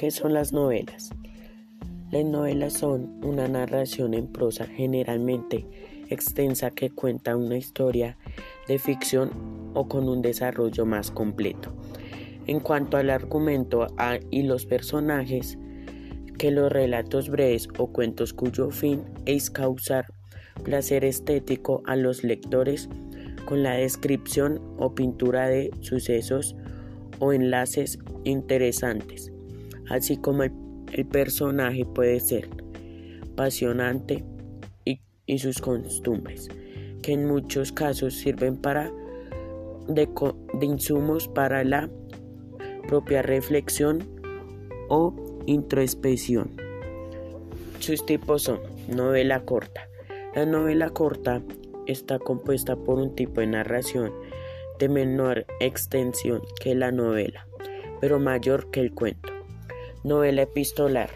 ¿Qué son las novelas? Las novelas son una narración en prosa generalmente extensa que cuenta una historia de ficción o con un desarrollo más completo. En cuanto al argumento y los personajes, que los relatos breves o cuentos cuyo fin es causar placer estético a los lectores con la descripción o pintura de sucesos o enlaces interesantes, así como el, personaje puede ser apasionante y, sus costumbres, que en muchos casos sirven para de, insumos para la propia reflexión o introspección. Sus tipos son novela corta. La novela corta está compuesta por un tipo de narración de menor extensión que la novela, pero mayor que el cuento. Novela epistolar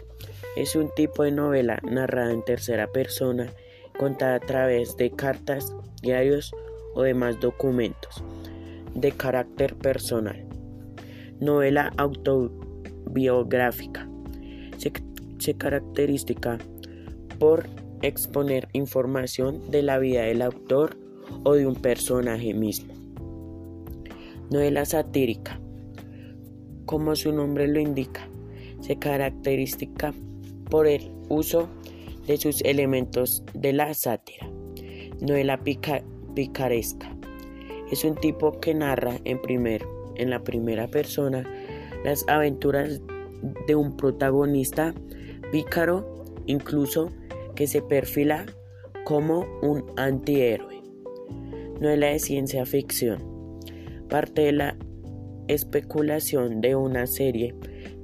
es un tipo de novela narrada en tercera persona, contada a través de cartas, diarios o demás documentos de carácter personal. Novela autobiográfica se, se caracteriza por exponer información de la vida del autor o de un personaje mismo. Novela satírica. Como su nombre lo indica, se caracteriza por el uso de sus elementos de la sátira. Novela picaresca. Es un tipo que narra en, primer, en la primera persona las aventuras de un protagonista pícaro, incluso que se perfila como un antihéroe. Novela de ciencia ficción parte de la especulación de una serie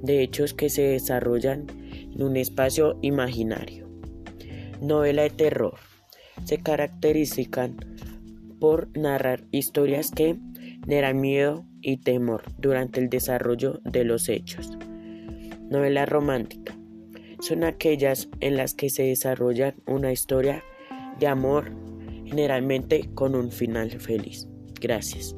de hechos que se desarrollan en un espacio imaginario. Novela de terror. Se caracterizan por narrar historias que generan miedo y temor durante el desarrollo de los hechos. Novela romántica. Son aquellas en las que se desarrolla una historia de amor generalmente con un final feliz. Gracias.